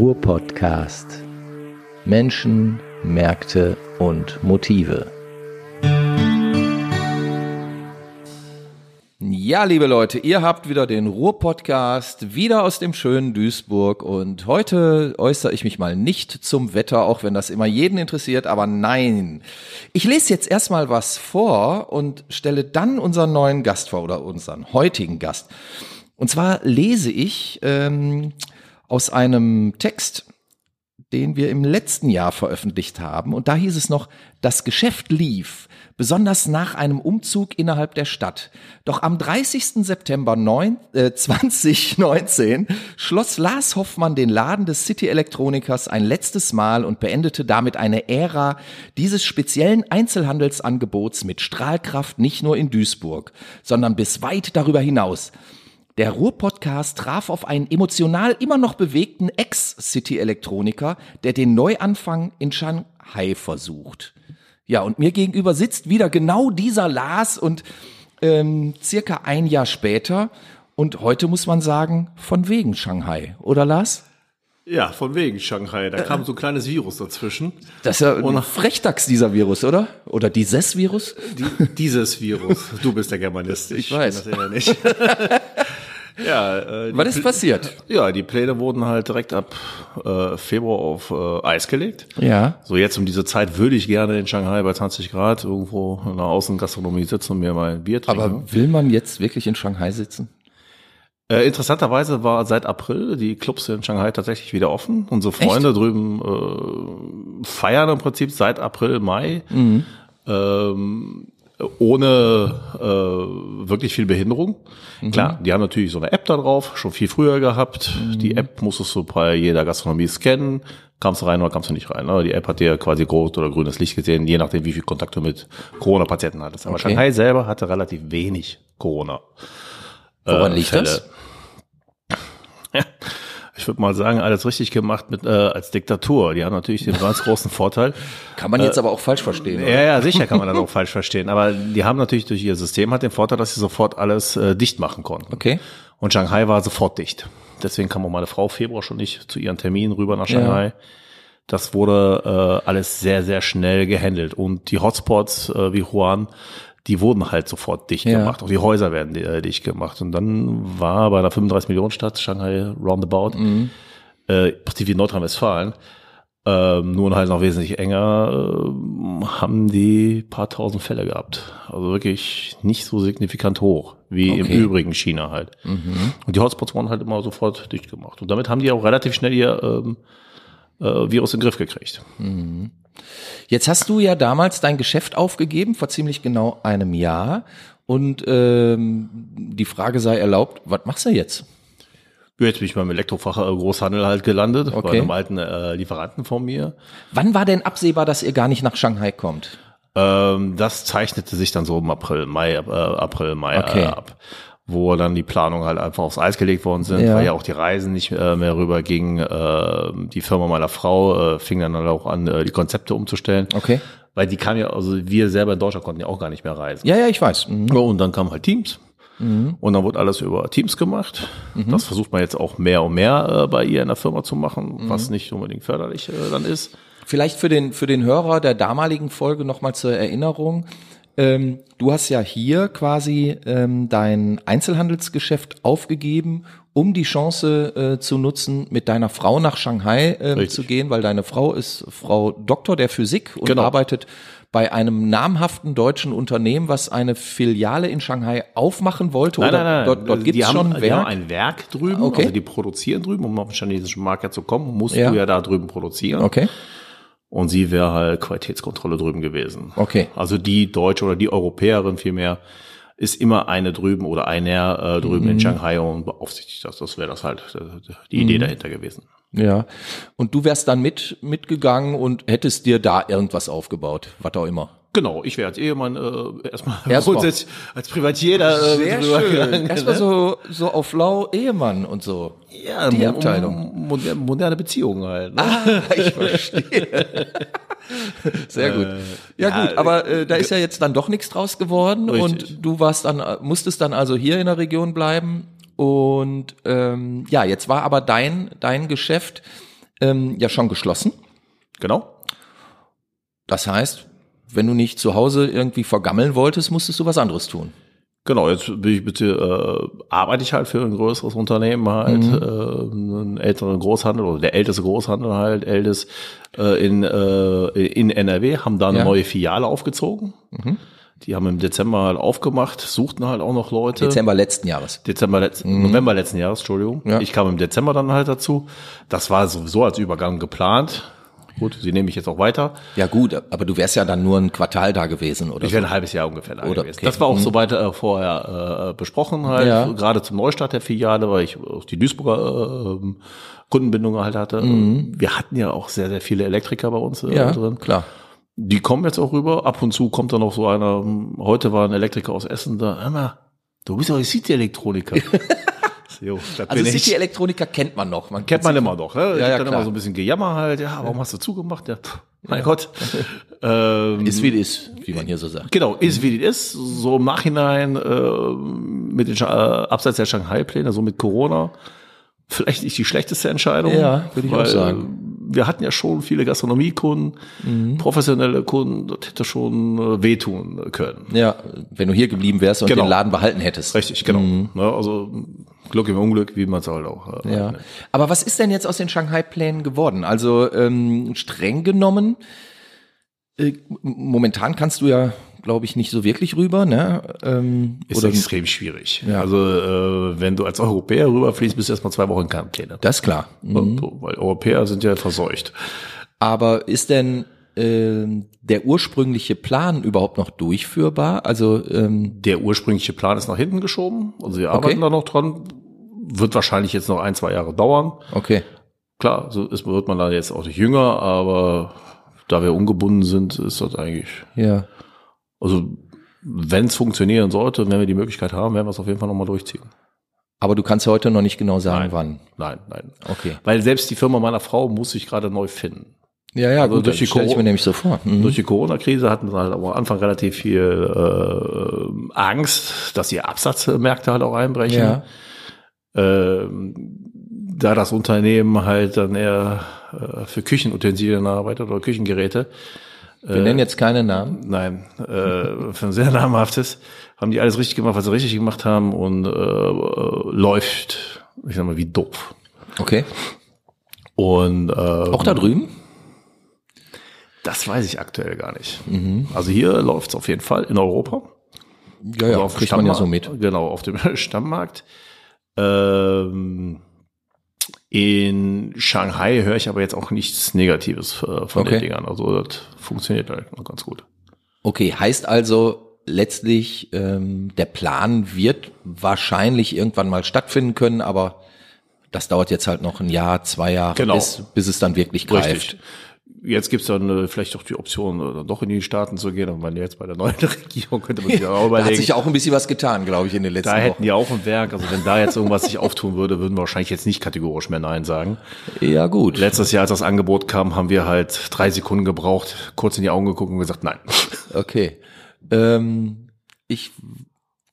Ruhr-Podcast. Menschen, Märkte und Motive. Ja, liebe Leute, ihr habt wieder den Ruhr-Podcast, wieder aus dem schönen Duisburg und heute äußere ich mich mal nicht zum Wetter, auch wenn das immer jeden interessiert, aber nein. Ich lese jetzt erstmal was vor und stelle dann unseren neuen Gast vor oder unseren heutigen Gast. Und zwar lese ich ähm, aus einem Text, den wir im letzten Jahr veröffentlicht haben. Und da hieß es noch, das Geschäft lief, besonders nach einem Umzug innerhalb der Stadt. Doch am 30. September 9, äh, 2019 schloss Lars Hoffmann den Laden des City Elektronikers ein letztes Mal und beendete damit eine Ära dieses speziellen Einzelhandelsangebots mit Strahlkraft nicht nur in Duisburg, sondern bis weit darüber hinaus. Der Ruhr-Podcast traf auf einen emotional immer noch bewegten Ex-City-Elektroniker, der den Neuanfang in Shanghai versucht. Ja, und mir gegenüber sitzt wieder genau dieser Lars und ähm, circa ein Jahr später und heute muss man sagen, von wegen Shanghai, oder Lars? Ja, von wegen Shanghai. Da kam so ein kleines Virus dazwischen. Das ist ja ein Frechdachs, dieser Virus, oder? Oder dieses Virus? Die, dieses Virus. Du bist der Germanist. Ich weiß. kenn Das ja nicht. ja, äh, Was ist passiert? Ja, die Pläne wurden halt direkt ab äh, Februar auf äh, Eis gelegt. Ja. So jetzt um diese Zeit würde ich gerne in Shanghai bei 20 Grad irgendwo in der Außengastronomie sitzen und mir mal ein Bier trinken. Aber will man jetzt wirklich in Shanghai sitzen? Äh, interessanterweise war seit April die Clubs in Shanghai tatsächlich wieder offen. Unsere Freunde drüben äh, feiern im Prinzip seit April, Mai. Ähm, ohne äh, wirklich viel Behinderung. Klar, die haben natürlich so eine App da drauf, schon viel früher gehabt. Die App musstest du bei jeder Gastronomie scannen. Kamst du rein oder kamst du nicht rein. Ne? Die App hat dir quasi rot oder grünes Licht gesehen, je nachdem, wie viel Kontakt du mit Corona-Patienten hattest. Aber Okay. Shanghai selber hatte relativ wenig Corona. Woran äh, liegt Fälle. das? Ja, ich würde mal sagen, alles richtig gemacht mit äh, als Diktatur. Die haben natürlich den ganz großen Vorteil. Kann man jetzt aber auch falsch verstehen. oder? Ja, ja, sicher kann man das auch falsch verstehen. Aber die haben natürlich durch ihr System hat den Vorteil, dass sie sofort alles äh, dicht machen konnten. Okay. Und Shanghai war sofort dicht. Deswegen kam auch meine Frau Februar schon nicht zu ihren Terminen rüber nach Shanghai. Das wurde äh, alles sehr, sehr schnell gehandelt. Und die Hotspots äh, wie Wuhan, die wurden halt sofort dicht Ja. gemacht. Auch die Häuser werden äh, dicht gemacht. Und dann war bei einer 35 Millionen Stadt, Shanghai roundabout, äh, prinzip wie Nordrhein-Westfalen, ähm, nur halt noch wesentlich enger, äh, haben die paar tausend Fälle gehabt. Also wirklich nicht so signifikant hoch, wie im Okay. übrigen China halt. Und die Hotspots wurden halt immer sofort dicht gemacht. Und damit haben die auch relativ schnell ihr ähm, äh, Virus in den Griff gekriegt. Jetzt hast du ja damals dein Geschäft aufgegeben, vor ziemlich genau einem Jahr. Und ähm, die Frage sei erlaubt, was machst du jetzt? Jetzt bin ich beim Elektrofach äh, Großhandel halt gelandet, bei Okay. einem alten äh, Lieferanten von mir. Wann war denn absehbar, dass ihr gar nicht nach Shanghai kommt? Ähm, das zeichnete sich dann so im April, Mai, äh, April, Mai Okay. äh, ab, wo dann die Planungen halt einfach aufs Eis gelegt worden sind, Ja. weil ja auch die Reisen nicht äh, mehr rüber gingen. Äh, die Firma meiner Frau äh, fing dann halt auch an, äh, die Konzepte umzustellen, Okay. weil die kam ja, also wir selber in Deutschland konnten ja auch gar nicht mehr reisen. Ja, ja, ich weiß. Mhm. Und dann kam halt Teams. Und dann wurde alles über Teams gemacht. Das versucht man jetzt auch mehr und mehr äh, bei ihr in der Firma zu machen, was nicht unbedingt förderlich äh, dann ist. Vielleicht für den, für den Hörer der damaligen Folge nochmal zur Erinnerung. Ähm, du hast ja hier quasi ähm, dein Einzelhandelsgeschäft aufgegeben, um die Chance äh, zu nutzen, mit deiner Frau nach Shanghai Richtig. zu gehen, weil deine Frau ist Frau Doktor der Physik und Genau. arbeitet bei einem namhaften deutschen Unternehmen, was eine Filiale in Shanghai aufmachen wollte. oder Dort, dort gibt es schon ein Die haben Werk. ein Werk drüben, Okay. also die produzieren drüben, um auf den chinesischen Markt zu kommen, musst Ja. du ja da drüben produzieren. Okay. Und sie wäre halt Qualitätskontrolle drüben gewesen. Okay. Also die Deutsche oder die Europäerin vielmehr ist immer eine drüben oder einer äh, drüben Mhm. in Shanghai und beaufsichtigt das. Das wäre das halt äh, die Idee Mhm. dahinter gewesen. Ja. Und du wärst dann mit mitgegangen und hättest dir da irgendwas aufgebaut, was auch immer. Genau, ich wäre als Ehemann äh, erstmal Erstmal. grundsätzlich als Privatier da äh, drüber gegangen, Erstmal ne? so, so auf lau Ehemann und so. ja, die Abteilung. mo- Moderne, moderne Beziehungen halt. Ne? Ah, ich verstehe. Sehr gut. Ja, ja, gut, aber äh, da ist ja jetzt dann doch nichts draus geworden Richtig. und du warst dann, äh, musstest dann also hier in der Region bleiben und ähm, ja, jetzt war aber dein dein Geschäft ähm, ja schon geschlossen. Genau. Das heißt, wenn du nicht zu Hause irgendwie vergammeln wolltest, musstest du was anderes tun. Genau, jetzt bin ich bitte, äh, arbeite ich halt für ein größeres Unternehmen halt, mhm. äh, einen älteren Großhandel oder der älteste Großhandel halt, ältest äh, in, äh, in NRW, haben da eine ja. neue Filiale aufgezogen. Mhm. Die haben im Dezember halt aufgemacht, suchten halt auch noch Leute. Dezember letzten Jahres. Dezember letzten, mhm. November letzten Jahres, Entschuldigung. Ja. Ich kam im Dezember dann halt dazu. Das war sowieso als Übergang geplant. Gut, sie nehme ich jetzt auch weiter. Ja gut, aber du wärst ja dann nur ein Quartal da gewesen, oder? Ich wäre so. ein halbes Jahr ungefähr da oder, gewesen. Okay. Das war auch mhm. soweit äh, vorher äh, besprochen halt, ja. gerade zum Neustart der Filiale, weil ich auch die Duisburger äh, Kundenbindung halt hatte. Mhm. Wir hatten ja auch sehr, sehr viele Elektriker bei uns äh, ja, drin. klar. Die kommen jetzt auch rüber. Ab und zu kommt dann noch so einer, heute war ein Elektriker aus Essen da, Emma, du bist doch City-Elektroniker. Jo, also City-Elektroniker kennt man noch. Man kennt man immer noch. Ne? Ja, ja, dann klar. immer so ein bisschen Gejammer halt. Ja, warum hast du zugemacht? Ja, pff, mein ja. Gott. ähm, ist wie es ist, wie man hier so sagt. Genau, ist wie es ist. So im Nachhinein äh, mit den äh, abseits der Shanghai-Pläne, so mit Corona, vielleicht nicht die schlechteste Entscheidung. Ja, würde ich weil, auch sagen wir hatten ja schon viele Gastronomiekunden, mhm. professionelle Kunden, das hätte schon äh, wehtun können. Ja, wenn du hier geblieben wärst und genau. den Laden behalten hättest. Richtig, genau. Mhm. Ja, also Glück im Unglück, wie man es halt auch. Äh, ja. Aber was ist denn jetzt aus den Shanghai-Plänen geworden? Also ähm, streng genommen, äh, momentan kannst du ja glaube ich, nicht so wirklich rüber. Ne? Ähm, ist oder extrem schwierig. Ja. Also äh, wenn du als Europäer rüberfliegst, bist du erstmal zwei Wochen in Quarantäne. Das ist klar. Mhm. Weil Europäer sind ja verseucht. Aber ist denn äh, der ursprüngliche Plan überhaupt noch durchführbar? Also ähm, der ursprüngliche Plan ist nach hinten geschoben. Also wir arbeiten okay. da noch dran. Wird wahrscheinlich jetzt noch ein, zwei Jahre dauern. Okay. Klar, so ist, wird man dann jetzt auch nicht jünger, aber da wir ungebunden sind, ist das eigentlich. Ja. Also wenn es funktionieren sollte wenn wir die Möglichkeit haben, werden wir es auf jeden Fall nochmal durchziehen. Aber du kannst heute noch nicht genau sagen, nein, wann. Nein, nein. Okay. Weil selbst die Firma meiner Frau muss sich gerade neu finden. Ja, ja, also gut, durch die stelle ich mir nämlich so vor. Mhm. Durch die Corona-Krise hatten sie halt am Anfang relativ viel äh, Angst, dass die Absatzmärkte halt auch einbrechen. Ja. Ähm, da das Unternehmen halt dann eher äh, für Küchenutensilien arbeitet oder Küchengeräte, wir äh, nennen jetzt keine Namen. Nein, äh, für ein sehr namhaftes haben die alles richtig gemacht, was sie richtig gemacht haben und äh, äh, läuft, ich sag mal, wie doof. Okay. Und äh, auch da drüben? Das weiß ich aktuell gar nicht. Mhm. Also hier läuft's auf jeden Fall in Europa. Ja, ja, also auf kriegt man ja so mit. Genau, auf dem Stammmarkt. Ähm, in Shanghai höre ich aber jetzt auch nichts Negatives äh, von okay. den Dingern. Also das funktioniert halt noch ganz gut. Okay, heißt also letztlich, ähm, der Plan wird wahrscheinlich irgendwann mal stattfinden können, aber das dauert jetzt halt noch ein Jahr, zwei Jahre, genau. bis, bis es dann wirklich greift. Richtig. Jetzt gibt's dann äh, vielleicht doch die Option, äh, doch in die Staaten zu gehen. Und man jetzt bei der neuen Regierung könnte man sich auch überlegen. da hat sich auch ein bisschen was getan, glaube ich, in den letzten Jahren. Da hätten die auch ein Werk. Also wenn da jetzt irgendwas sich auftun würde, würden wir wahrscheinlich jetzt nicht kategorisch mehr Nein sagen. Ja, gut. Letztes Jahr, als das Angebot kam, haben wir halt drei Sekunden gebraucht, kurz in die Augen geguckt und gesagt, nein. Okay. Ähm, ich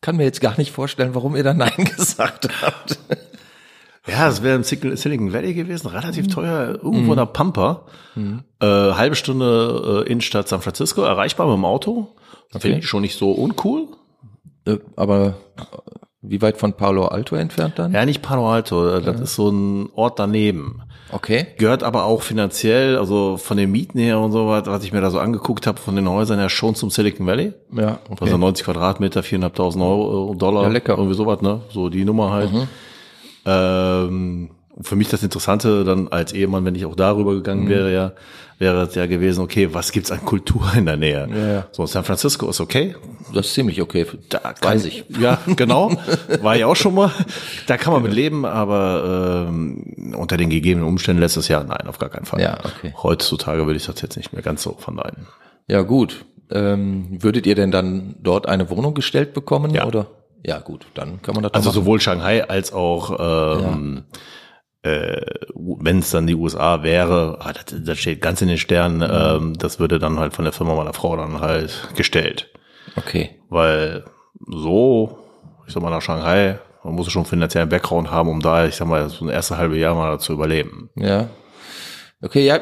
kann mir jetzt gar nicht vorstellen, warum ihr da Nein gesagt habt. Ja, es wäre im Silicon Valley gewesen, relativ mhm. teuer, irgendwo in der Pampa. Mhm. Äh, halbe Stunde äh, Innenstadt San Francisco, erreichbar mit dem Auto. Okay. Finde ich schon nicht so uncool. Äh, aber wie weit von Palo Alto entfernt dann? Ja, nicht Palo Alto, äh, das ja. ist so ein Ort daneben. Okay. Gehört aber auch finanziell, also von den Mieten her und so was, was ich mir da so angeguckt habe, von den Häusern her schon zum Silicon Valley. Ja, okay. Also 90 Quadratmeter, 4.500 Euro, Dollar. Ja, lecker. Irgendwie sowas, ne? So die Nummer halt. Mhm. Ähm, für mich das Interessante dann als Ehemann, wenn ich auch darüber gegangen mhm. wäre, ja, wäre es ja gewesen, okay, was gibt's an Kultur in der Nähe? Ja, ja. So, San Francisco ist okay. Das ist ziemlich okay. Da weiß ich. Ja, genau. War ich auch schon mal. Da kann man mit leben, aber ähm, unter den gegebenen Umständen letztes Jahr, nein, auf gar keinen Fall. Ja, okay. Heutzutage würde ich das jetzt nicht mehr ganz so verneinen. Ja, gut. Ähm, würdet ihr denn dann dort eine Wohnung gestellt bekommen? Ja. Oder? Ja, gut, dann kann man das Also sowohl Shanghai als auch ähm, ja. äh, wenn es dann die USA wäre, ah, das, das steht ganz in den Sternen, mhm. ähm, das würde dann halt von der Firma meiner Frau dann halt gestellt. Okay. Weil so, ich sag mal nach Shanghai, man muss schon finanziellen Background haben, um da, ich sag mal, so ein erste halbe Jahr mal zu überleben. Ja. Okay, ja,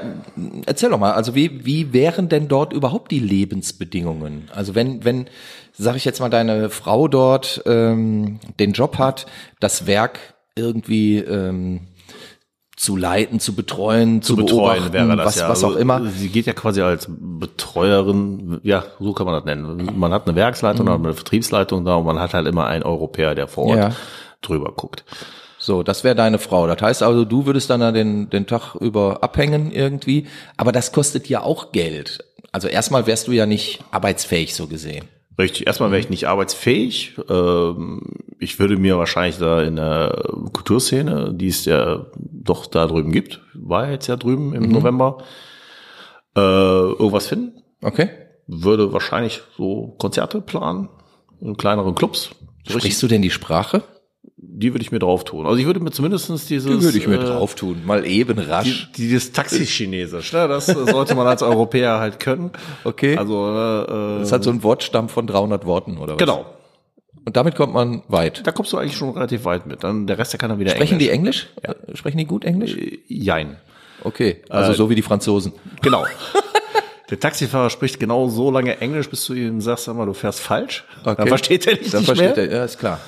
erzähl doch mal, also wie, wie wären denn dort überhaupt die Lebensbedingungen? Also wenn, wenn, sag ich jetzt mal, deine Frau dort ähm, den Job hat, das Werk irgendwie ähm, zu leiten, zu betreuen, zu, zu betreuen wäre das was, ja. was auch Also, immer. Sie geht ja quasi als Betreuerin, ja, so kann man das nennen. Man hat eine Werksleitung, man hat eine Vertriebsleitung da und man hat halt immer einen Europäer, der vor Ort Ja. drüber guckt. So, das wäre deine Frau. Das heißt also, du würdest dann da den, den Tag über abhängen irgendwie. Aber das kostet ja auch Geld. Also erstmal wärst du ja nicht arbeitsfähig so gesehen. Richtig, erstmal wäre ich nicht arbeitsfähig. Ähm, Ich würde mir wahrscheinlich da in der Kulturszene, die es ja doch da drüben gibt, war jetzt ja drüben im November, äh, irgendwas finden. Okay. Würde wahrscheinlich so Konzerte planen in kleineren Clubs. So richtig, Sprichst du denn die Sprache? Die würde ich mir drauf tun. Also ich würde mir zumindestens dieses Die würde ich mir äh, drauf tun. Mal eben rasch. die- Dieses Taxi-Chinesisch, ne? das sollte man als Europäer halt können. Okay. Also äh, Das hat so einen Wortstamm von 300 Worten oder was? genau, Und damit kommt man weit. da kommst du eigentlich schon relativ weit mit. Dann der Rest, der kann dann wieder Sprechen die Englisch. Englisch? Äh, Sprechen die gut Englisch? Jein. Okay. Also so wie die Franzosen. Genau. Der Taxifahrer spricht genau so lange Englisch, bis du ihm sagst, sag mal, du fährst falsch. Dann versteht er dich Dann nicht versteht mehr. er, ja, ist klar.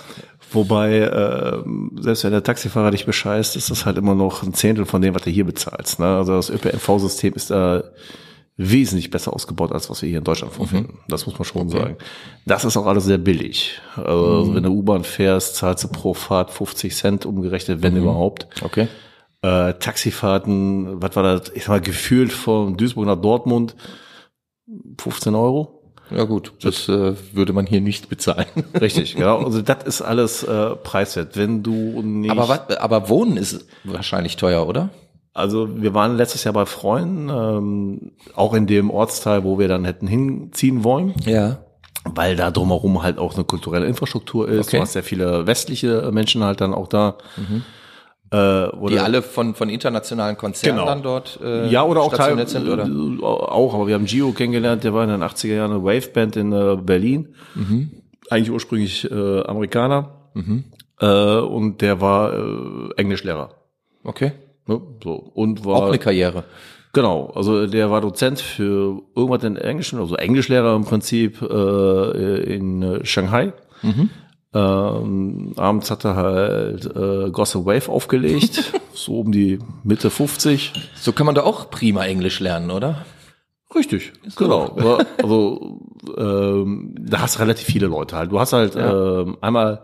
Wobei, ähm, selbst wenn der Taxifahrer dich bescheißt, ist das halt immer noch ein Zehntel von dem, was du hier bezahlst. Ne? Also das ÖPNV-System ist da wesentlich besser ausgebaut, als was wir hier in Deutschland vorfinden. Das muss man schon sagen. Das ist auch alles sehr billig. Also wenn du U-Bahn fährst, zahlst du pro Fahrt 50 Cent umgerechnet, wenn überhaupt. Okay. Äh, Taxifahrten, was war das? Ich sag mal, gefühlt von Duisburg nach Dortmund 15 Euro. Ja gut, das äh, würde man hier nicht bezahlen. Richtig, genau. Also das ist alles äh, preiswert. Wenn du nicht. Aber, was, aber Wohnen ist wahrscheinlich teuer, oder? Also wir waren letztes Jahr bei Freunden, ähm, auch in dem Ortsteil, wo wir dann hätten hinziehen wollen, Ja. weil da drumherum halt auch eine kulturelle Infrastruktur ist. Okay. Du hast sehr viele westliche Menschen halt dann auch da. Äh, Die alle von, von internationalen Konzernen Genau. dann dort äh, ja, oder auch Teil, stationiert sind, oder? äh, auch, aber wir haben Gio kennengelernt, der war in den 80er Jahren eine Waveband in äh, Berlin. Mhm. Eigentlich ursprünglich äh, Amerikaner. Äh, und der war äh, Englischlehrer. Okay. Ne? So. Und war Auch eine Karriere. Genau, also der war Dozent für irgendwas in Englischen, also Englischlehrer im Prinzip äh, in äh, Shanghai. Ähm, abends hat er halt äh, Gossip Wave aufgelegt, so um die Mitte 50. So kann man da auch prima Englisch lernen, oder? Richtig, genau. Ja, Also ähm, da hast du relativ viele Leute halt. Du hast halt ähm, einmal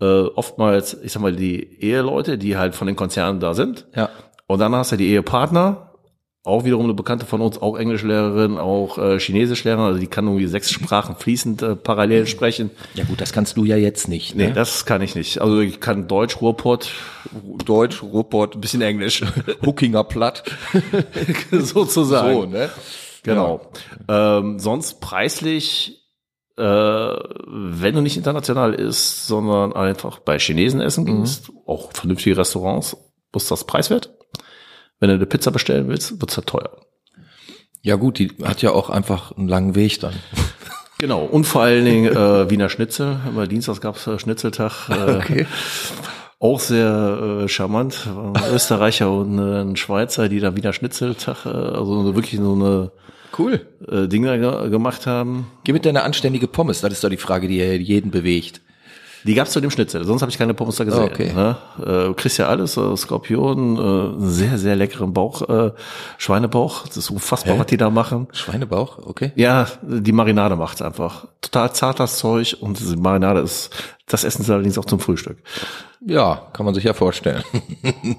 äh, oftmals, ich sag mal, die Eheleute, die halt von den Konzernen da sind. Ja. Und dann hast du die Ehepartner, auch wiederum eine Bekannte von uns, auch Englischlehrerin, auch äh, Chinesischlehrerin, also die kann irgendwie sechs Sprachen fließend äh, parallel sprechen. Ja gut, das kannst du ja jetzt nicht. Nee, Ne? das kann ich nicht. Also ich kann Deutsch, Ruhrpott, Deutsch, Ruhrpott, ein bisschen Englisch, Huckinger Platt. sozusagen. So, ne? Genau. Ähm, sonst preislich, äh, wenn du nicht international isst, sondern einfach bei Chinesen essen gehst, auch vernünftige Restaurants, ist das preiswert. Wenn du eine Pizza bestellen willst, wird's halt teuer. Ja gut, die hat ja auch einfach einen langen Weg dann. Genau, und vor allen Dingen äh, Wiener Schnitzel. Immer Dienstags gab's äh, Schnitzeltag. Äh, Auch sehr äh, charmant. Ein Österreicher und äh, ein Schweizer, die da Wiener Schnitzeltag, äh, also wirklich so eine Cool. äh, Dinge ge gemacht haben. Gib mit deine anständige Pommes, das ist doch die Frage, die jeden bewegt. Die gab's zu dem Schnitzel, sonst habe ich keine Pommes da gesehen. Okay. Ne? Äh, kriegst ja alles, äh, Skorpion, äh, einen sehr, sehr leckeren Bauch, äh, Schweinebauch. Das ist unfassbar, was die da machen. Schweinebauch, okay. Ja, die Marinade macht's einfach. Total zartes Zeug und diese Marinade ist, das essen sie allerdings auch zum Frühstück. Ja, kann man sich ja vorstellen.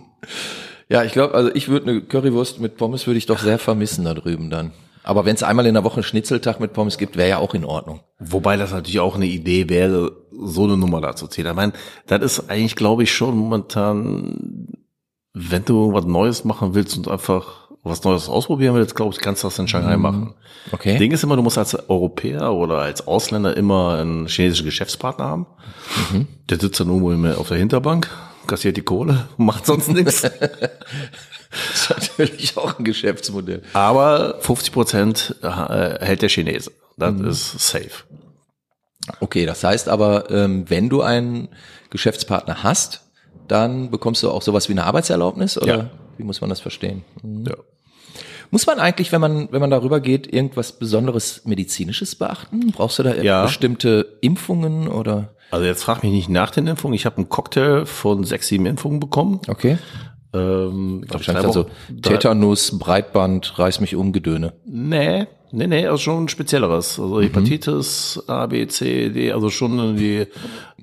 ja, ich glaube, also ich würde eine Currywurst mit Pommes würde ich doch sehr vermissen da drüben dann. Aber wenn es einmal in der Woche einen Schnitzeltag mit Pommes gibt, wäre ja auch in Ordnung. Wobei das natürlich auch eine Idee wäre, so eine Nummer da zu ziehen. Ich meine, das ist eigentlich, glaube ich, schon momentan, wenn du was Neues machen willst und einfach was Neues ausprobieren willst, glaube ich, kannst du das in Shanghai machen. Okay. Ding ist immer, du musst als Europäer oder als Ausländer immer einen chinesischen Geschäftspartner haben. Der sitzt dann irgendwo im- auf der Hinterbank, kassiert die Kohle, macht sonst nichts. Das ist natürlich auch ein Geschäftsmodell. Aber 50 Prozent äh, hält der Chinese. Das Mhm. ist safe. Okay, das heißt aber, ähm, wenn du einen Geschäftspartner hast, dann bekommst du auch sowas wie eine Arbeitserlaubnis oder Ja. wie muss man das verstehen? Mhm. Ja. Muss man eigentlich, wenn man, wenn man darüber geht, irgendwas Besonderes Medizinisches beachten? Brauchst du da Ja. bestimmte Impfungen oder? Also jetzt frag mich nicht nach den Impfungen. Ich habe einen Cocktail von sechs, sieben Impfungen bekommen. Okay. Ähm, ich glaub, Wahrscheinlich drei also Wochen- drei- Tetanus, Breitband, reiß mich um, Gedöne. Nee, nee, nee, also schon ein spezielleres. Also Mhm. Hepatitis, A, B, C, D, also schon in die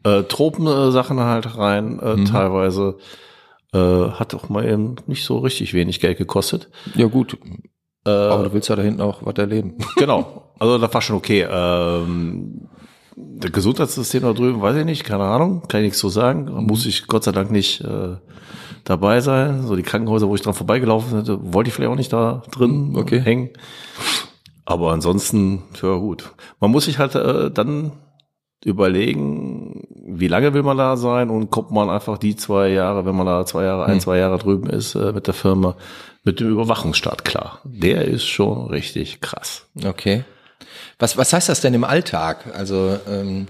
äh, Tropensachen halt rein, äh, Mhm. teilweise. Äh, hat auch mal eben nicht so richtig wenig Geld gekostet. Ja gut. Aber du willst ja da hinten auch was erleben. Genau. Also das war schon okay. Ähm, das Gesundheitssystem da drüben, weiß ich nicht, keine Ahnung, kann ich nichts so sagen. Da muss ich Gott sei Dank nicht äh, dabei sein. So die Krankenhäuser, wo ich dran vorbeigelaufen hätte, wollte ich vielleicht auch nicht da drin Okay. hängen. Aber ansonsten, ja gut. Man muss sich halt äh, dann überlegen, wie lange will man da sein und kommt man einfach die zwei Jahre, wenn man da zwei Jahre, ein, zwei Jahre drüben ist äh, mit der Firma, mit dem Überwachungsstaat klar. Der ist schon richtig krass. Okay. Was, was heißt das denn im Alltag? Also ähm,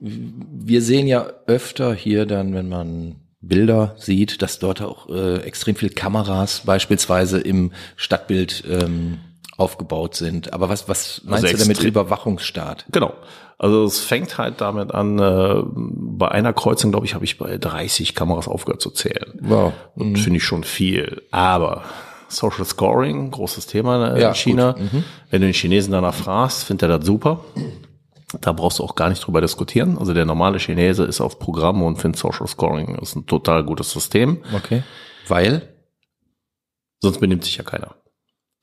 wir sehen ja öfter hier dann, wenn man Bilder sieht, dass dort auch äh, extrem viel Kameras beispielsweise im Stadtbild ähm, aufgebaut sind. Aber was, was meinst Also du damit Überwachungsstaat? Genau. Also es fängt halt damit an, äh, bei einer Kreuzung, glaube ich, habe ich bei 30 Kameras aufgehört zu zählen. Wow. Und finde ich schon viel. Aber Social Scoring, großes Thema äh, Ja, in China. Wenn du den Chinesen danach fragst, findet er das super. Da brauchst du auch gar nicht drüber diskutieren. Also der normale Chinese ist auf Programm und findet Social Scoring ist ein total gutes System. Okay. Weil? Sonst benimmt sich ja keiner.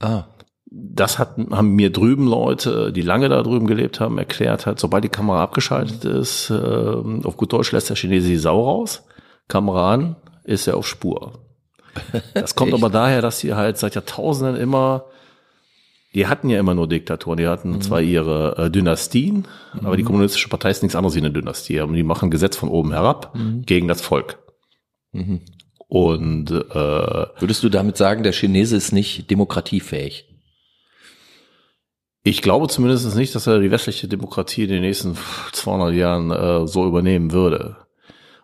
Ah. das hat, haben mir drüben Leute, die lange da drüben gelebt haben, erklärt hat, sobald die Kamera abgeschaltet ist, ähm, auf gut Deutsch lässt der Chinese die Sau raus, Kamera an, ist er auf Spur. Das kommt aber daher, dass sie halt seit Jahrtausenden immer, die hatten ja immer nur Diktaturen, die hatten zwar ihre äh, Dynastien, aber die kommunistische Partei ist nichts anderes wie eine Dynastie. Und die machen Gesetz von oben herab gegen das Volk. Mhm. Und äh, Würdest du damit sagen, der Chinese ist nicht demokratiefähig? Ich glaube zumindest nicht, dass er die westliche Demokratie in den nächsten 200 Jahren äh, so übernehmen würde.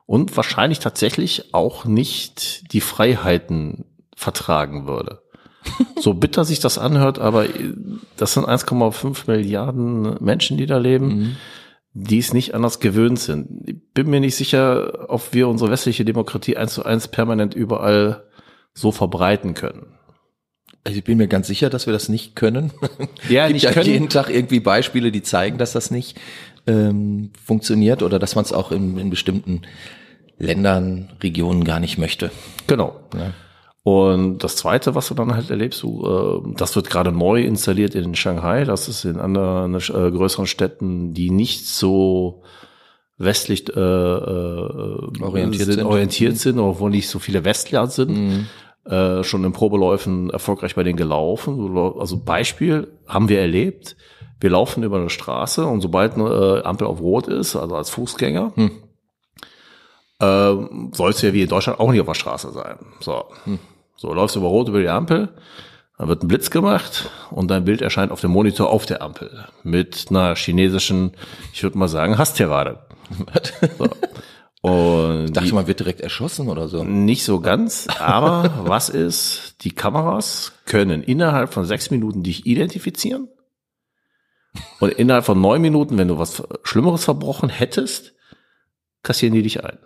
Und wahrscheinlich tatsächlich auch nicht die Freiheiten vertragen würde. So bitter sich das anhört, aber das sind 1,5 Milliarden Menschen, die da leben, die es nicht anders gewöhnt sind. Ich bin mir nicht sicher, ob wir unsere westliche Demokratie eins zu eins permanent überall so verbreiten können. Also ich bin mir ganz sicher, dass wir das nicht können. Ja, nicht ja können. jeden Tag irgendwie Beispiele, die zeigen, dass das nicht ähm, funktioniert oder dass man es auch in, in bestimmten Ländern, Regionen gar nicht möchte. Genau. Ja. Und das Zweite, was du dann halt erlebst, du, äh, das wird gerade neu installiert in Shanghai. Das ist in anderen äh, größeren Städten, die nicht so westlich äh, äh, Orientiert sind. orientiert sind oder wo nicht so viele Westler sind. Äh, schon in Probeläufen erfolgreich bei denen gelaufen. Also Beispiel haben wir erlebt. Wir laufen über eine Straße und sobald eine äh, Ampel auf Rot ist, also als Fußgänger, ähm, soll es ja wie in Deutschland auch nicht auf der Straße sein. So, so läufst du über Rot über die Ampel, dann wird ein Blitz gemacht und dein Bild erscheint auf dem Monitor auf der Ampel mit einer chinesischen, ich würde mal sagen, Hasstirade. So. Und Ich dachte, man wird direkt erschossen oder so. nicht so ganz, aber was ist, die Kameras können innerhalb von sechs Minuten dich identifizieren und innerhalb von neun Minuten, wenn du was Schlimmeres verbrochen hättest, kassieren die dich ein.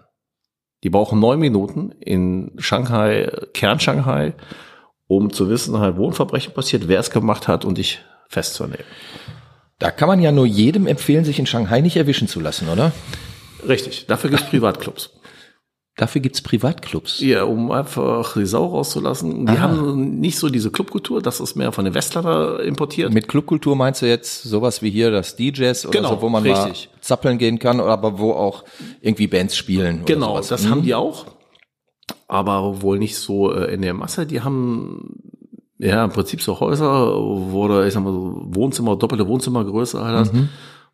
Die brauchen neun Minuten in Shanghai, Kern Shanghai, um zu wissen, halt, wo ein Verbrechen passiert, wer es gemacht hat und dich festzunehmen. Da kann man ja nur jedem empfehlen, sich in Shanghai nicht erwischen zu lassen, oder? Richtig, dafür gibt es Privatclubs. Dafür gibt's Privatclubs. Ja, um einfach die Sau rauszulassen. Die Aha. haben nicht so diese Clubkultur, das ist mehr von den Westlern da importiert. Mit Clubkultur meinst du jetzt sowas wie hier das DJs oder Genau, so, wo man richtig. mal zappeln gehen kann, aber wo auch irgendwie Bands spielen. Genau, das Mhm. haben die auch, aber wohl nicht so äh, in der Masse. Die haben ja im Prinzip so Häuser, wo da, ich sag mal, so Wohnzimmer, doppelte Wohnzimmergröße halt hast,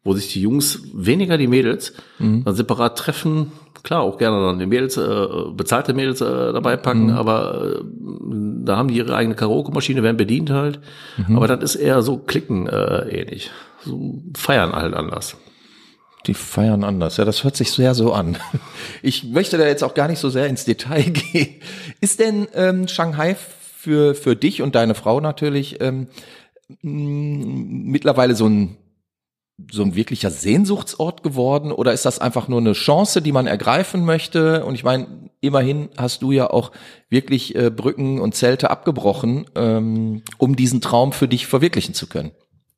wo sich die Jungs, weniger die Mädels, dann separat treffen. Klar, auch gerne dann die Mädels, äh, bezahlte Mädels äh, dabei packen, aber äh, da haben die ihre eigene Karaoke-Maschine, werden bedient halt. Aber das ist eher so Klicken äh, ähnlich. So feiern halt anders. Die feiern anders. Ja, das hört sich sehr so an. Ich möchte da jetzt auch gar nicht so sehr ins Detail gehen. Ist denn ähm, Shanghai für, für dich und deine Frau natürlich ähm, mittlerweile so ein so ein wirklicher Sehnsuchtsort geworden oder ist das einfach nur eine Chance, die man ergreifen möchte? Und ich meine, immerhin hast du ja auch wirklich äh, Brücken und Zelte abgebrochen, ähm, um diesen Traum für dich verwirklichen zu können.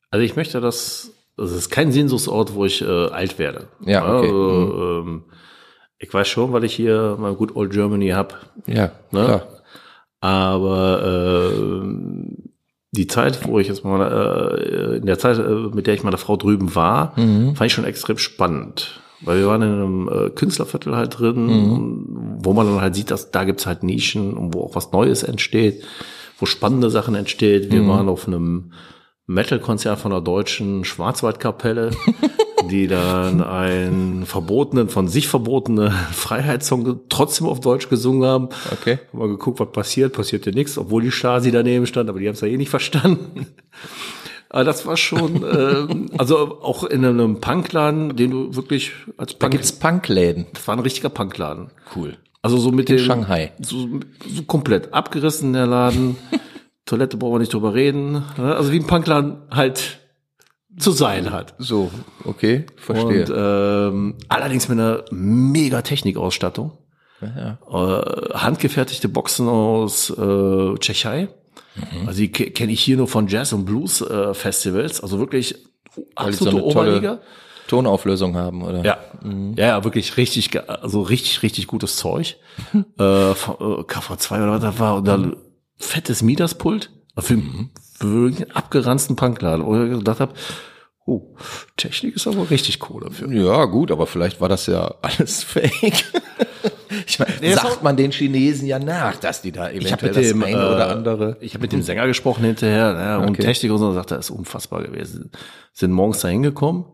Also ich möchte das, das ist kein Sehnsuchtsort, wo ich äh, alt werde. Ja, okay. Also, mhm. ähm, ich weiß schon, weil ich hier mal Good Old Germany hab. Ja, ne? klar. Aber äh, die Zeit, wo ich jetzt mal äh, in der Zeit, äh, mit der ich meiner Frau drüben war, mhm. fand ich schon extrem spannend. Weil wir waren in einem äh, Künstlerviertel halt drin, mhm. wo man dann halt sieht, dass da gibt's halt Nischen und wo auch was Neues entsteht, wo spannende Sachen entsteht. Wir mhm. waren auf einem Metal-Konzert von der deutschen Schwarzwaldkapelle, die dann einen verbotenen, von sich verbotenen Freiheitssong trotzdem auf Deutsch gesungen haben. Okay. Haben mal geguckt, was passiert, passierte nichts, obwohl die Stasi daneben stand, aber die haben es ja eh nicht verstanden. Aber das war schon, äh, also auch in einem Punkladen, den du wirklich als Punk. Da gibt's Punkläden. Das war ein richtiger Punkladen. Cool. Also so mit in dem. Shanghai. So, so komplett abgerissen der Laden. Toilette brauchen wir nicht drüber reden. Also wie ein Punkladen halt zu sein hat. So, okay, verstehe. Und ähm, allerdings mit einer mega Technikausstattung. Ja. Äh, handgefertigte Boxen aus äh, Tschechei. Mhm. Also die kenne ich hier nur von Jazz und Blues äh, Festivals. Also wirklich absolute so Oberliga. Tonauflösung haben, oder? Ja. Mhm. ja, ja, wirklich richtig, also richtig, richtig gutes Zeug. äh, KV2 oder was da war. Und dann fettes Mieterspult für, mhm. Für einen abgeranzten Punkladen, wo ich gedacht habe, oh, Technik ist aber richtig cool dafür. Ja, gut, aber vielleicht war das ja alles fake. ich meine, nee, sagt man den Chinesen ja nach, dass die da eventuell ich dem, das eine äh, oder andere. Ich habe mit dem Sänger gesprochen hinterher, ja, okay. und Technik und so, sagt er, ist unfassbar gewesen. Sind morgens da hingekommen,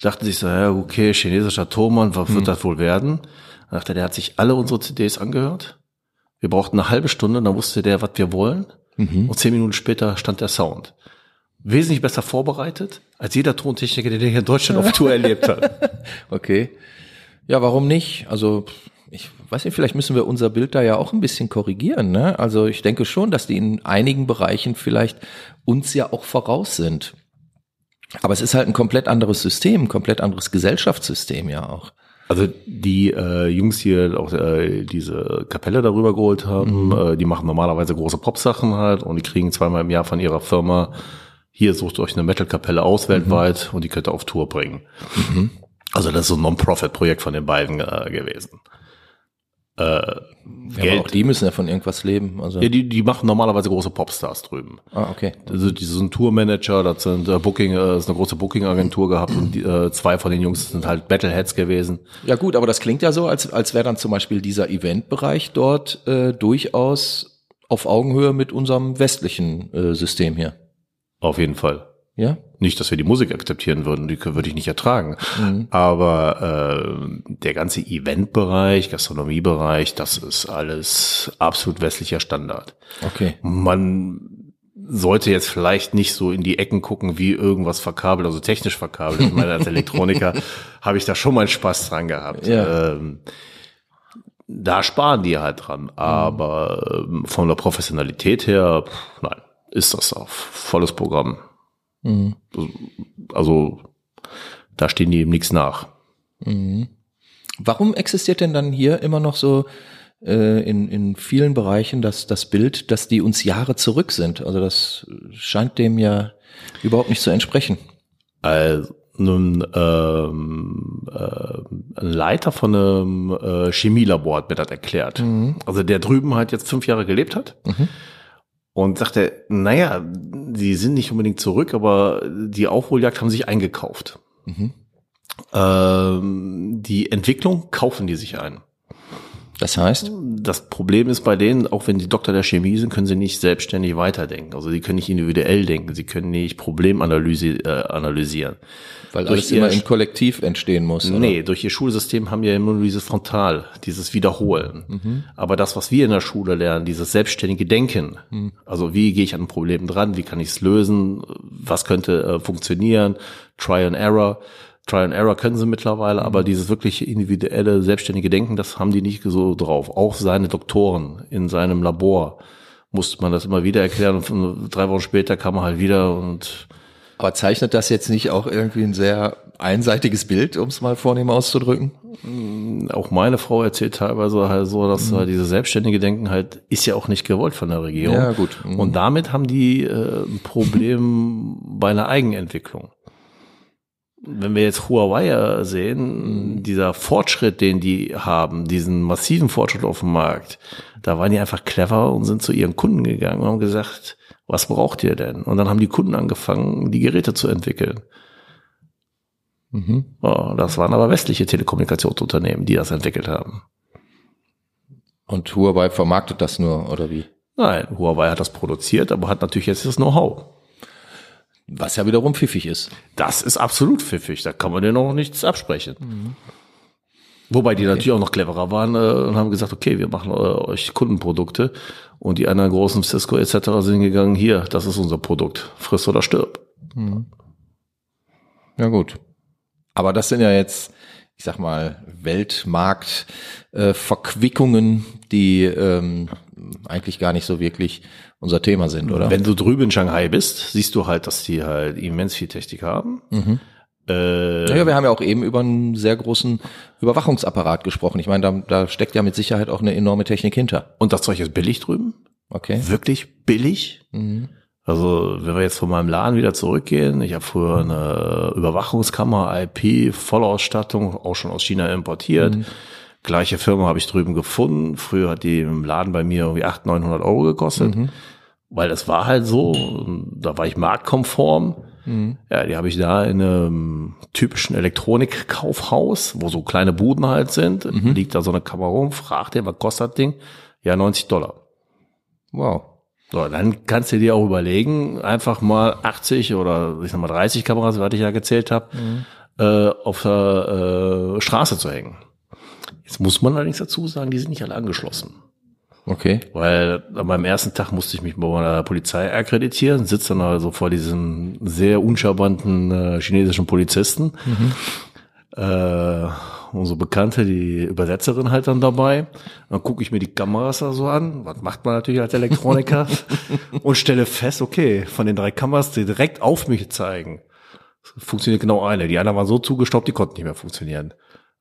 dachten sich so, ja, okay, chinesischer Thomann, was wird hm. das wohl werden? Dann dachte er, der hat sich alle unsere CDs angehört wir brauchten eine halbe Stunde, dann wusste der, was wir wollen. Mhm. Und zehn Minuten später stand der Sound. Wesentlich besser vorbereitet, als jeder Tontechniker, der hier in Deutschland auf Tour erlebt hat. Okay. Ja, warum nicht? Also, ich weiß nicht, vielleicht müssen wir unser Bild da ja auch ein bisschen korrigieren. Ne? Also ich denke schon, dass die in einigen Bereichen vielleicht uns ja auch voraus sind. Aber es ist halt ein komplett anderes System, ein komplett anderes Gesellschaftssystem ja auch. Also die äh, Jungs hier auch äh, diese Kapelle darüber geholt haben, mhm. äh, die machen normalerweise große Pop-Sachen halt und die kriegen zweimal im Jahr von ihrer Firma, hier sucht euch eine Metal-Kapelle aus mhm. weltweit und die könnt ihr auf Tour bringen. Mhm. Also das ist so ein Non-Profit-Projekt von den beiden äh, gewesen. Äh, ja, Geld. auch die müssen ja von irgendwas leben. Also. Ja, die, die machen normalerweise große Popstars drüben. Ah, okay. Also die sind Tourmanager, das sind äh, Booking, äh, ist eine große Booking-Agentur gehabt und die, äh, zwei von den Jungs sind halt Battleheads gewesen. Ja gut, aber das klingt ja so, als, als wäre dann zum Beispiel dieser Eventbereich dort äh, durchaus auf Augenhöhe mit unserem westlichen äh, System hier. Auf jeden Fall. Ja. Nicht, dass wir die Musik akzeptieren würden, die würde ich nicht ertragen. Mhm. Aber äh, der ganze Eventbereich, Gastronomiebereich, das ist alles absolut westlicher Standard. Okay. Man sollte jetzt vielleicht nicht so in die Ecken gucken, wie irgendwas verkabelt, also technisch verkabelt. Ich meine, als Elektroniker habe ich da schon mal Spaß dran gehabt. Ja. Ähm, da sparen die halt dran. Aber ähm, von der Professionalität her, pff, nein, ist das auf volles Programm. Mhm. Also da stehen die ihm nichts nach. Mhm. Warum existiert denn dann hier immer noch so äh, in, in vielen Bereichen das, das Bild, dass die uns Jahre zurück sind? Also das scheint dem ja überhaupt nicht zu entsprechen. Also nun ähm, äh, ein Leiter von einem äh, Chemielabor hat mir das erklärt. Mhm. Also der drüben halt jetzt fünf Jahre gelebt hat. Mhm und sagte, naja, die sind nicht unbedingt zurück, aber die Aufholjagd haben sich eingekauft. Mhm. Ähm, die Entwicklung kaufen die sich ein. Das heißt? Das Problem ist bei denen, auch wenn die Doktor der Chemie sind, können sie nicht selbstständig weiterdenken. Also sie können nicht individuell denken, sie können nicht Problemanalyse äh, analysieren. Weil durch alles immer im Kollektiv entstehen muss. Oder? Nee, durch ihr Schulsystem haben wir immer nur dieses Frontal, dieses Wiederholen. Mhm. Aber das, was wir in der Schule lernen, dieses selbstständige Denken, mhm. also wie gehe ich an ein Problem dran, wie kann ich es lösen, was könnte äh, funktionieren, Try and Error, Try and Error können sie mittlerweile, mhm. aber dieses wirklich individuelle, selbstständige Denken, das haben die nicht so drauf. Auch seine Doktoren in seinem Labor musste man das immer wieder erklären und drei Wochen später kam er halt wieder und aber zeichnet das jetzt nicht auch irgendwie ein sehr einseitiges Bild, um es mal vornehm auszudrücken? Auch meine Frau erzählt teilweise halt so, dass mhm. diese selbstständige Denken halt ist ja auch nicht gewollt von der Regierung. Ja, gut. Mhm. Und damit haben die äh, ein Problem bei einer Eigenentwicklung. Wenn wir jetzt Huawei sehen, mhm. dieser Fortschritt, den die haben, diesen massiven Fortschritt auf dem Markt, da waren die einfach clever und sind zu ihren Kunden gegangen und haben gesagt, was braucht ihr denn? Und dann haben die Kunden angefangen, die Geräte zu entwickeln. Mhm. Oh, das waren aber westliche Telekommunikationsunternehmen, die das entwickelt haben. Und Huawei vermarktet das nur, oder wie? Nein, Huawei hat das produziert, aber hat natürlich jetzt das Know-how. Was ja wiederum pfiffig ist. Das ist absolut pfiffig, da kann man dir noch nichts absprechen. Mhm. Wobei die okay. natürlich auch noch cleverer waren äh, und haben gesagt, okay, wir machen äh, euch Kundenprodukte. Und die anderen großen Cisco etc. sind gegangen, hier, das ist unser Produkt, friss oder stirb. Mhm. Ja gut. Aber das sind ja jetzt, ich sag mal, Weltmarktverquickungen, äh, die ähm, eigentlich gar nicht so wirklich unser Thema sind, oder? Wenn du drüben in Shanghai bist, siehst du halt, dass die halt immens viel Technik haben. Mhm. Äh, naja, wir haben ja auch eben über einen sehr großen Überwachungsapparat gesprochen. Ich meine, da, da steckt ja mit Sicherheit auch eine enorme Technik hinter. Und das Zeug ist billig drüben? Okay. Wirklich billig? Mhm. Also wenn wir jetzt von meinem Laden wieder zurückgehen, ich habe früher eine Überwachungskammer, IP, Vollausstattung, auch schon aus China importiert. Mhm. Gleiche Firma habe ich drüben gefunden. Früher hat die im Laden bei mir irgendwie 800, 900 Euro gekostet. Mhm. Weil es war halt so, da war ich marktkonform. Mhm. Ja, die habe ich da in einem typischen Elektronikkaufhaus, wo so kleine Buden halt sind. Mhm. Liegt da so eine Kamera rum, fragt der, was kostet das Ding? Ja, 90 Dollar. Wow. So, dann kannst du dir auch überlegen, einfach mal 80 oder ich sag mal 30 Kameras, was ich ja gezählt habe, mhm. äh, auf der äh, Straße zu hängen. Jetzt muss man allerdings dazu sagen, die sind nicht alle angeschlossen. Okay. Weil an meinem ersten Tag musste ich mich bei der Polizei akkreditieren, sitze dann also vor diesem sehr uncharmanten äh, chinesischen Polizisten. Mhm. Äh, unsere Bekannte, die Übersetzerin halt dann dabei. Dann gucke ich mir die Kameras da so an, was macht man natürlich als Elektroniker, und stelle fest, okay, von den drei Kameras, die direkt auf mich zeigen, funktioniert genau eine. Die anderen waren so zugestoppt, die konnten nicht mehr funktionieren.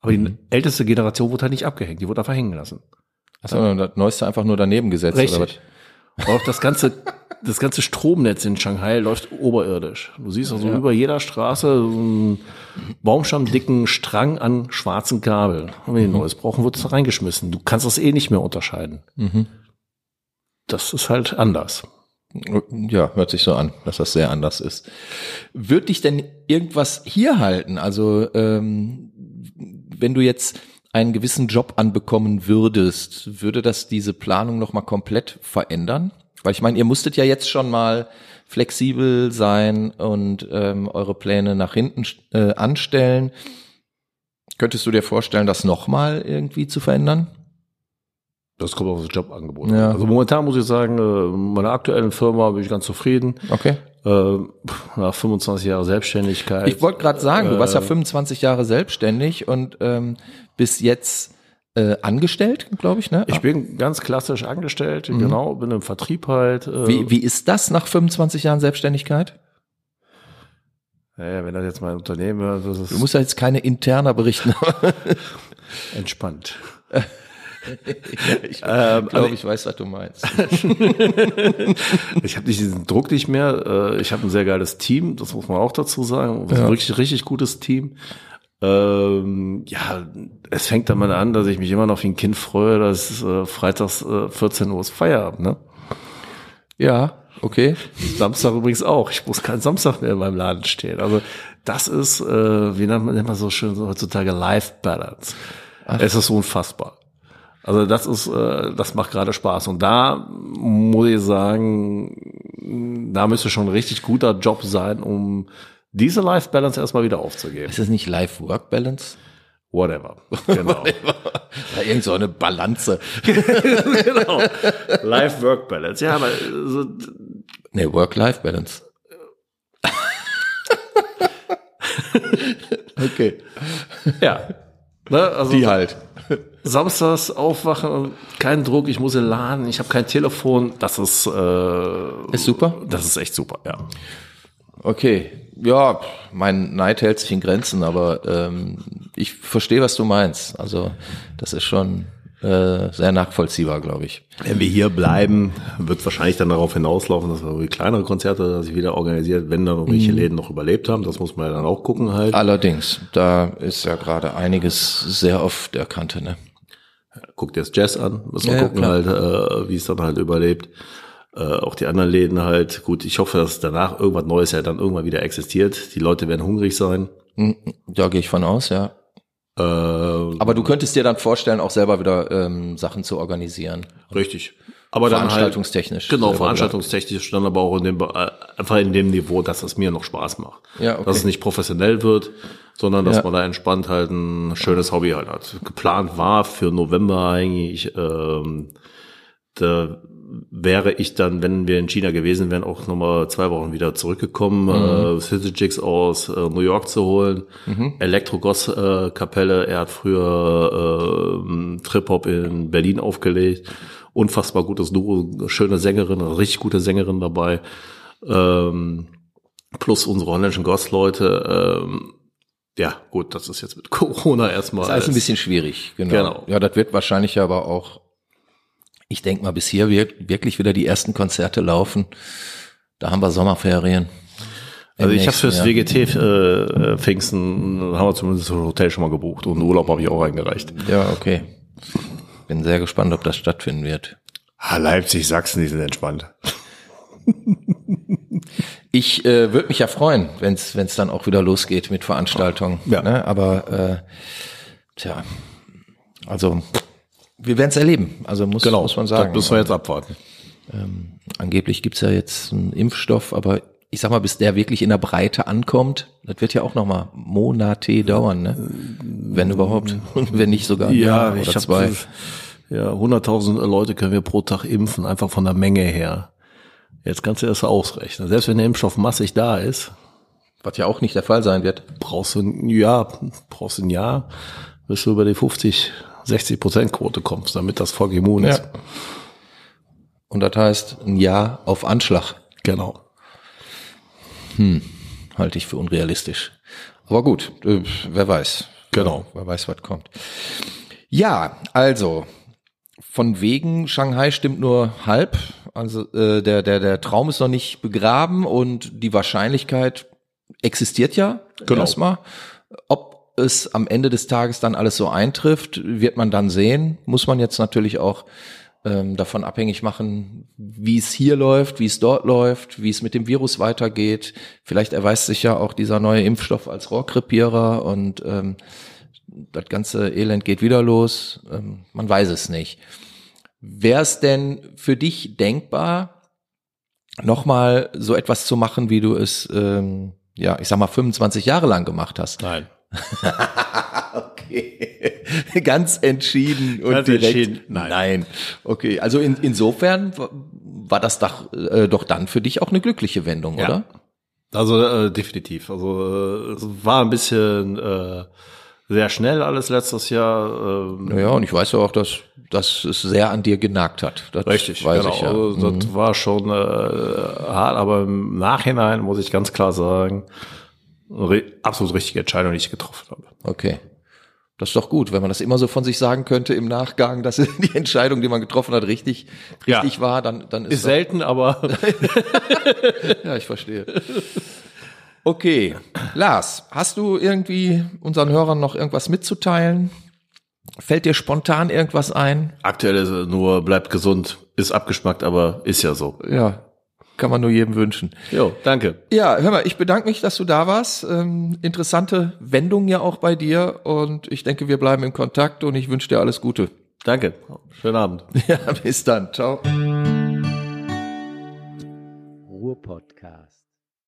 Aber die mhm. älteste Generation wurde halt nicht abgehängt, die wurde einfach hängen gelassen. Achso, das Neueste einfach nur daneben gesetzt, Richtig. oder was? Auch das ganze, das ganze Stromnetz in Shanghai läuft oberirdisch. Du siehst also ja. über jeder Straße so einen baumstammdicken Strang an schwarzen Kabel. Und wenn die mhm. Neues brauchen, wird es da reingeschmissen. Du kannst das eh nicht mehr unterscheiden. Mhm. Das ist halt anders. Ja, hört sich so an, dass das sehr anders ist. Wird dich denn irgendwas hier halten? Also ähm, wenn du jetzt einen gewissen Job anbekommen würdest, würde das diese Planung nochmal komplett verändern? Weil ich meine, ihr musstet ja jetzt schon mal flexibel sein und ähm, eure Pläne nach hinten äh, anstellen. Könntest du dir vorstellen, das nochmal irgendwie zu verändern? Das kommt auf das Jobangebot. Ja. Also momentan muss ich sagen, äh, meiner aktuellen Firma bin ich ganz zufrieden. Okay. Äh, nach 25 Jahren Selbstständigkeit. Ich wollte gerade sagen, du warst ja 25 äh, Jahre selbstständig und ähm, bis jetzt äh, angestellt, glaube ich, ne? Ich bin ganz klassisch angestellt, mhm. genau, bin im Vertrieb halt. Äh, wie, wie ist das nach 25 Jahren Selbstständigkeit? Naja, wenn das jetzt mein Unternehmen ist. Du musst ja jetzt keine interner berichten. Entspannt. ich ähm, glaube, ich weiß, was du meinst. ich habe nicht diesen Druck nicht mehr. Äh, ich habe ein sehr geiles Team, das muss man auch dazu sagen. Ja. Ein richtig, richtig gutes Team. Ähm, ja, es fängt damit an, dass ich mich immer noch wie ein Kind freue, dass äh, freitags äh, 14 Uhr ist Feierabend, ne? Ja, okay. Samstag übrigens auch. Ich muss keinen Samstag mehr in meinem Laden stehen. Also das ist, äh, wie nennt man, nennt man so schön so heutzutage Life Balance. Ach. Es ist unfassbar. Also das ist, äh, das macht gerade Spaß. Und da muss ich sagen, da müsste schon ein richtig guter Job sein, um diese Life Balance erstmal wieder aufzugeben. Ist das nicht Life Work Balance? Whatever. Genau. ja, irgend so eine Balance. genau. Life Work Balance. Ja, aber so. Nee, Work Life Balance. okay. Ja. Ne? Also Die halt. samstags aufwachen, kein Druck, ich muss in den Laden, ich habe kein Telefon. Das ist, äh, Ist super? das ist echt super, ja. Okay, ja, mein Neid hält sich in Grenzen, aber ähm, ich verstehe, was du meinst. Also das ist schon äh, sehr nachvollziehbar, glaube ich. Wenn wir hier bleiben, wird wahrscheinlich dann darauf hinauslaufen, dass wir irgendwie kleinere Konzerte sich wieder organisiert, wenn dann irgendwelche Läden noch überlebt haben. Das muss man ja dann auch gucken halt. Allerdings, da ist ja gerade einiges sehr auf der Kante, ne? Guckt jetzt Jazz an, muss man Ja, ja, gucken klar. halt, äh, wie es dann halt überlebt. Äh, auch die anderen Läden halt. Gut, ich hoffe, dass danach irgendwas Neues ja dann irgendwann wieder existiert. Die Leute werden hungrig sein. Hm, Da gehe ich von aus, ja. Äh, Aber du könntest dir dann vorstellen, auch selber wieder ähm, Sachen zu organisieren. richtig. Aber halt, Veranstaltungstechnisch. genau, selber veranstaltungstechnisch dann aber auch in dem, äh, einfach in dem Niveau, dass es mir noch Spaß macht. Ja, okay. Dass es nicht professionell wird, sondern dass Ja. man da entspannt halt ein schönes Hobby halt hat. Geplant war für November eigentlich, ähm, da wäre ich dann, wenn wir in China gewesen wären, auch nochmal zwei Wochen wieder zurückgekommen, Mhm. äh, City Jigs aus äh, New York zu holen, Elektrogoss äh, Kapelle, er hat früher äh, Trip-Hop in Berlin aufgelegt, unfassbar gutes Duo, schöne Sängerin, richtig gute Sängerin dabei, ähm, plus unsere holländischen Goss-Leute, ähm, ja, gut, das ist jetzt mit Corona erstmal. Das ist alles ein bisschen schwierig, genau. Genau. Ja, das wird wahrscheinlich aber auch, ich denke mal, bis hier wir- wirklich wieder die ersten Konzerte laufen. Da haben wir Sommerferien. Also ich habe fürs. WGT äh, Pfingsten haben wir zumindest das Hotel schon mal gebucht und Urlaub habe ich auch eingereicht. Ja, okay. Bin sehr gespannt, ob das stattfinden wird. Ah, Leipzig, Sachsen, die sind entspannt. Ich äh, würde mich ja freuen, wenn es dann auch wieder losgeht mit Veranstaltungen. Ja. Ne? Aber äh, tja, also wir werden es erleben. Also muss, muss man sagen. Genau, Das müssen wir jetzt abwarten. Angeblich gibt's ja jetzt einen Impfstoff, aber ich sag mal, bis der wirklich in der Breite ankommt, das wird ja auch noch mal Monate dauern, ne? Wenn überhaupt. Und wenn nicht sogar ein Jahr oder hab zwei. Ja, 100.000 Leute können wir pro Tag impfen, einfach von der Menge her. Jetzt kannst du das ausrechnen. Selbst wenn der Impfstoff massig da ist, Was ja auch nicht der Fall sein wird. brauchst du ein Jahr, brauchst du ein Jahr, bis du über die 50, 60 Prozent Quote kommst, damit das Volk immun ist. Ja. Und das heißt, ein Jahr auf Anschlag Genau. halte ich für unrealistisch. Aber gut, äh, wer weiß. Genau. Wer weiß, was kommt. Ja, also von wegen Shanghai stimmt nur halb. Also äh, der der der Traum ist noch nicht begraben und die Wahrscheinlichkeit existiert ja Genau. erstmal. Ob es am Ende des Tages dann alles so eintrifft, wird man dann sehen. Muss man jetzt natürlich auch ähm, davon abhängig machen, wie es hier läuft, wie es dort läuft, wie es mit dem Virus weitergeht. Vielleicht erweist sich ja auch dieser neue Impfstoff als Rohrkrepierer und ähm, das ganze Elend geht wieder los. Ähm, man weiß es nicht. Wäre es denn für dich denkbar, nochmal so etwas zu machen, wie du es, ähm, ja, ich sag mal, 25 Jahre lang gemacht hast? Nein. Okay. Ganz entschieden und Ganz direkt. entschieden, nein. Nein. Okay, also in, insofern wa- war das doch, äh, doch dann für dich auch eine glückliche Wendung, Ja. oder? Also äh, definitiv. Also äh, es war ein bisschen äh, sehr schnell alles letztes Jahr. Ähm, Naja, und ich weiß ja auch, dass, dass es sehr an dir genagt hat. Das Richtig, weiß genau. ich ja. Also, Das war schon äh, hart, aber im Nachhinein muss ich ganz klar sagen, absolut richtige Entscheidung, die ich getroffen habe. Okay. Das ist doch gut, wenn man das immer so von sich sagen könnte im Nachgang, dass die Entscheidung, die man getroffen hat, richtig, Ja. richtig war, dann, dann ist, Ist selten, aber Ja, ich verstehe. Okay. Lars, hast du irgendwie unseren Hörern noch irgendwas mitzuteilen? Fällt dir spontan irgendwas ein? aktuell ist es nur bleibt gesund, ist abgeschmackt, aber ist ja so. Ja, kann man nur jedem wünschen. Jo, danke. Ja, hör mal, ich bedanke mich, dass du da warst. Ähm, interessante Wendung ja auch bei dir und ich denke, wir bleiben in Kontakt und ich wünsche dir alles Gute. Danke. Schönen Abend. Ja, bis dann. Ciao. Ruhr-Podcast.